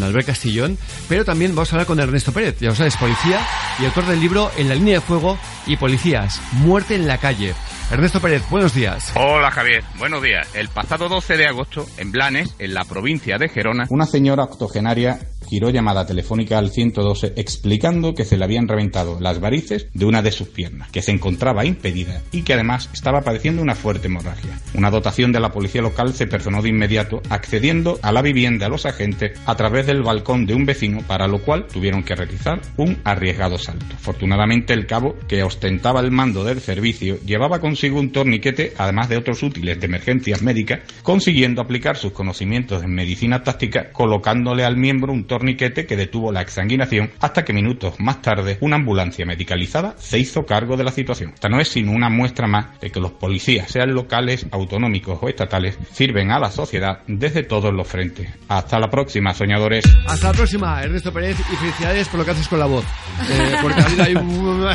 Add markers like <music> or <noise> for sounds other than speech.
con Albert Castillón, pero también vamos a hablar con Ernesto Pérez, ya lo sabes, policía y autor del libro En la línea de fuego y policías, muerte en la calle. Ernesto Pérez, buenos días. Hola Javier, buenos días. El pasado 12 de agosto, en Blanes, en la provincia de Gerona, una señora octogenaria giró llamada telefónica al 112 explicando que se le habían reventado las varices de una de sus piernas, que se encontraba impedida y que además estaba padeciendo una fuerte hemorragia. Una dotación de la policía local se personó de inmediato accediendo a la vivienda de los agentes a través del balcón de un vecino, para lo cual tuvieron que realizar un arriesgado salto. Afortunadamente el cabo, que ostentaba el mando del servicio, llevaba consigo un torniquete, además de otros útiles de emergencias médicas, consiguiendo aplicar sus conocimientos en medicina táctica colocándole al miembro un torniquete torniquete que detuvo la exsanguinación hasta que minutos más tarde una ambulancia medicalizada se hizo cargo de la situación. Esta no es sino una muestra más de que los policías, sean locales, autonómicos o estatales, sirven a la sociedad desde todos los frentes. Hasta la próxima, soñadores. Hasta la próxima, Ernesto Pérez, y felicidades por lo que haces con la voz. Eh, porque ha habido ahí un... <laughs>